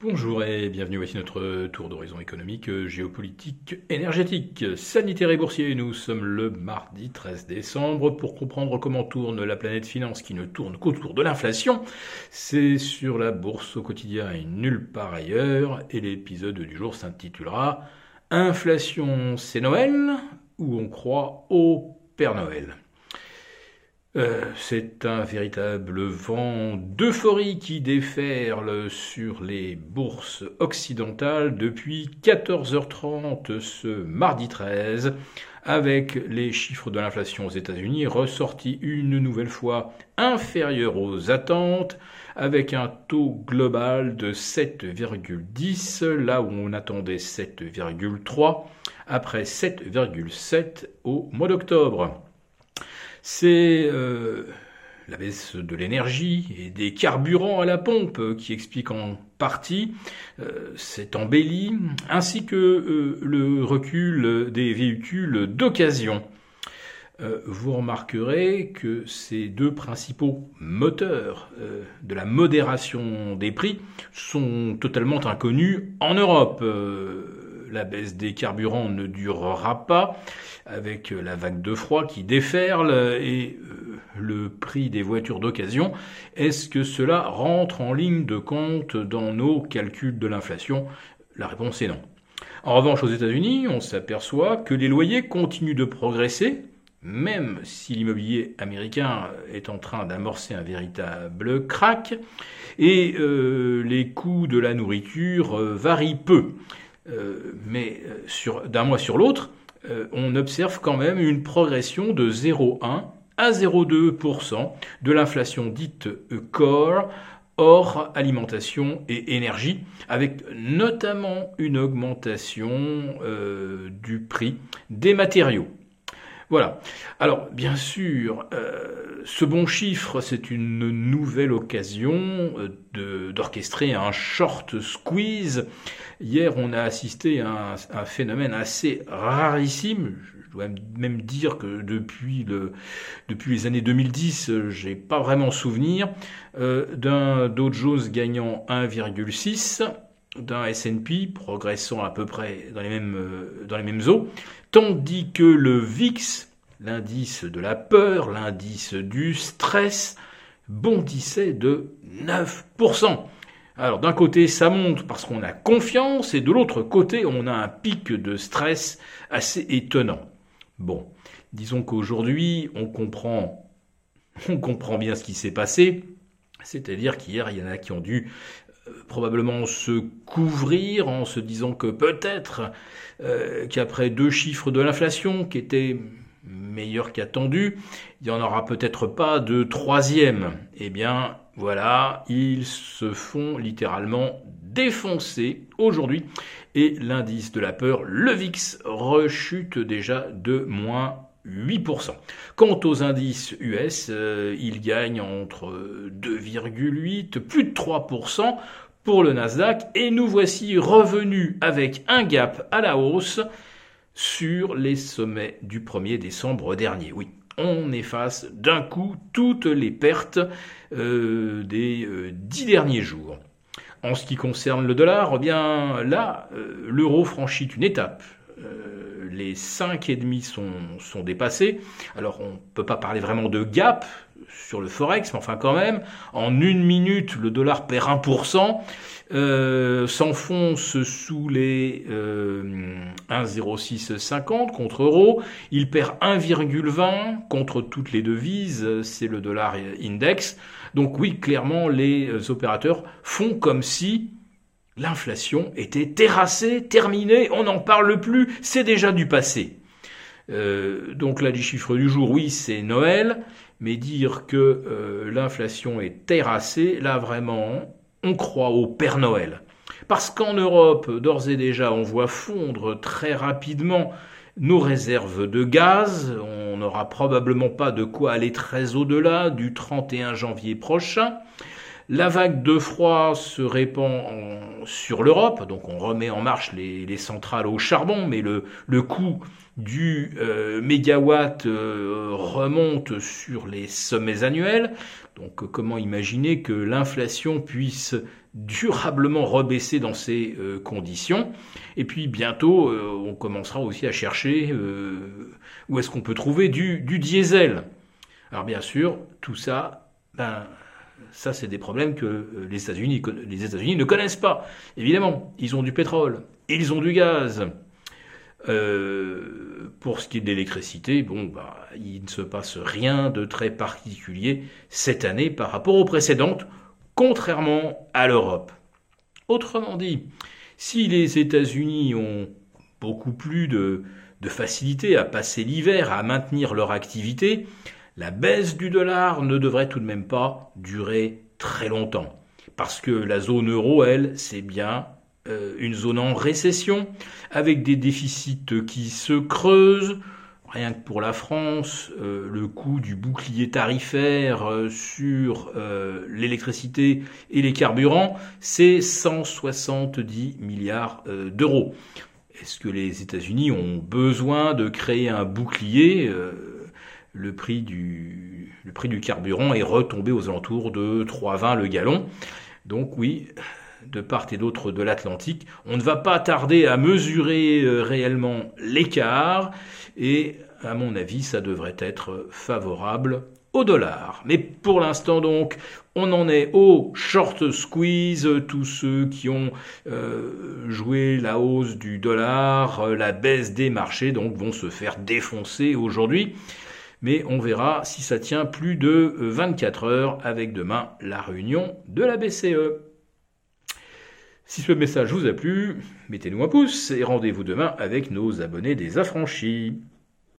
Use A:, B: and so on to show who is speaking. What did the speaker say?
A: Bonjour et bienvenue, voici notre tour d'horizon économique, géopolitique, énergétique, sanitaire et boursier. Nous sommes le mardi 13 décembre pour comprendre comment tourne la planète finance qui ne tourne qu'autour de l'inflation. C'est sur la bourse au quotidien et nulle part ailleurs et l'épisode du jour s'intitulera Inflation c'est Noël? ou on croit au Père Noël. Euh, c'est un véritable vent d'euphorie qui déferle sur les bourses occidentales depuis 14h30 ce mardi 13, avec les chiffres de l'inflation aux États-Unis ressortis une nouvelle fois inférieurs aux attentes, avec un taux global de 7,10, là où on attendait 7,3, après 7,7 au mois d'octobre. C'est euh, la baisse de l'énergie et des carburants à la pompe qui explique en partie euh, cette embellie, ainsi que euh, le recul des véhicules d'occasion. vous remarquerez que ces deux principaux moteurs de la modération des prix sont totalement inconnus en Europe la baisse des carburants ne durera pas, avec la vague de froid qui déferle et euh, le prix des voitures d'occasion. Est-ce que cela rentre en ligne de compte dans nos calculs de l'inflation? La réponse est non. En revanche, aux États-Unis, on s'aperçoit que les loyers continuent de progresser, même si l'immobilier américain est en train d'amorcer un véritable crack, et euh, les coûts de la nourriture euh, varient peu. Euh, mais euh, d'un mois sur l'autre, euh, on observe quand même une progression de 0,1 à 0,2% de l'inflation dite core hors alimentation et énergie, avec notamment une augmentation du prix des matériaux. Voilà. Alors, bien sûr, ce bon chiffre, c'est une nouvelle occasion d'orchestrer un short squeeze Hier, on a assisté à un, phénomène assez rarissime. Je dois même dire que depuis les années 2010, j'ai pas vraiment souvenir euh, d'un Dow Jones gagnant 1,6 d'un S&P progressant à peu près dans les mêmes euh, dans les mêmes eaux, tandis que le VIX, l'indice de la peur, l'indice du stress, bondissait de 9%. Alors d'un côté, ça monte parce qu'on a confiance, et de l'autre côté, on a un pic de stress assez étonnant. Bon, disons qu'aujourd'hui, on comprend, on comprend bien ce qui s'est passé, c'est-à-dire qu'hier, il y en a qui ont dû euh, probablement se couvrir en se disant que peut-être euh, qu'après deux chiffres de l'inflation qui étaient meilleurs qu'attendus, il n'y en aura peut-être pas de troisième. Eh bien, voilà, ils se font littéralement défoncer aujourd'hui et l'indice de la peur, le VIX, rechute déjà de moins 8%. Quant aux indices US, euh, ils gagnent entre 2,8 plus de 3% pour le Nasdaq et nous voici revenus avec un gap à la hausse sur les sommets du 1er décembre dernier. Oui, on efface d'un coup toutes les pertes euh, des euh, dix derniers jours. En ce qui concerne le dollar, eh bien là, euh, l'euro franchit une étape. Les 5,5 sont, sont dépassés. Alors on ne peut pas parler vraiment de gap sur le Forex, mais enfin quand même, en une minute, le dollar perd 1%. Euh, s'enfonce sous les euh, 1,0650 contre euro. Il perd 1,20 contre toutes les devises, c'est le dollar index. Donc oui, clairement, les opérateurs font comme si l'inflation était terrassée, terminée, on n'en parle plus, c'est déjà du passé. Euh, donc là, les chiffres du jour, oui, c'est Noël, mais dire que euh, l'inflation est terrassée, là vraiment, on croit au Père Noël. Parce qu'en Europe, d'ores et déjà, on voit fondre très rapidement nos réserves de gaz. On n'aura probablement pas de quoi aller très au-delà du 31 janvier prochain. La vague de froid se répand sur l'Europe, donc on remet en marche les, centrales au charbon, mais le, coût du euh, mégawatt euh, remonte sur les sommets annuels. Donc comment imaginer que l'inflation puisse durablement rebaisser dans ces euh, conditions? Et puis bientôt, on commencera aussi à chercher où est-ce qu'on peut trouver du, du, diesel? Alors bien sûr, tout ça, ben, ça c'est des problèmes que les États-Unis les États-Unis ne connaissent pas. Évidemment, ils ont du pétrole, ils ont du gaz. Euh, pour ce qui est de l'électricité, bon, bah, il ne se passe rien de très particulier cette année par rapport aux précédentes, contrairement à l'Europe. Autrement dit, si les États-Unis ont beaucoup plus de, de facilité à passer l'hiver, à maintenir leur activité, la baisse du dollar ne devrait tout de même pas durer très longtemps. Parce que la zone euro, elle, c'est bien euh, une zone en récession, avec des déficits qui se creusent. Rien que pour la France, euh, le coût du bouclier tarifaire euh, sur l'électricité et les carburants, c'est 170 milliards d'euros. Est-ce que les États-Unis ont besoin de créer un bouclier le prix, du, carburant est retombé aux alentours de 3,20 le gallon. Donc oui, de part et d'autre de l'Atlantique. On ne va pas tarder à mesurer euh, réellement l'écart et à mon avis, ça devrait être favorable au dollar. Mais pour l'instant donc, on en est au short squeeze, tous ceux qui ont euh, joué la hausse du dollar, euh, la baisse des marchés, donc vont se faire défoncer aujourd'hui. Mais on verra si ça tient plus de 24 heures avec demain la réunion de la BCE. Si ce message vous a plu, mettez-nous un pouce et rendez-vous demain avec nos abonnés des affranchis.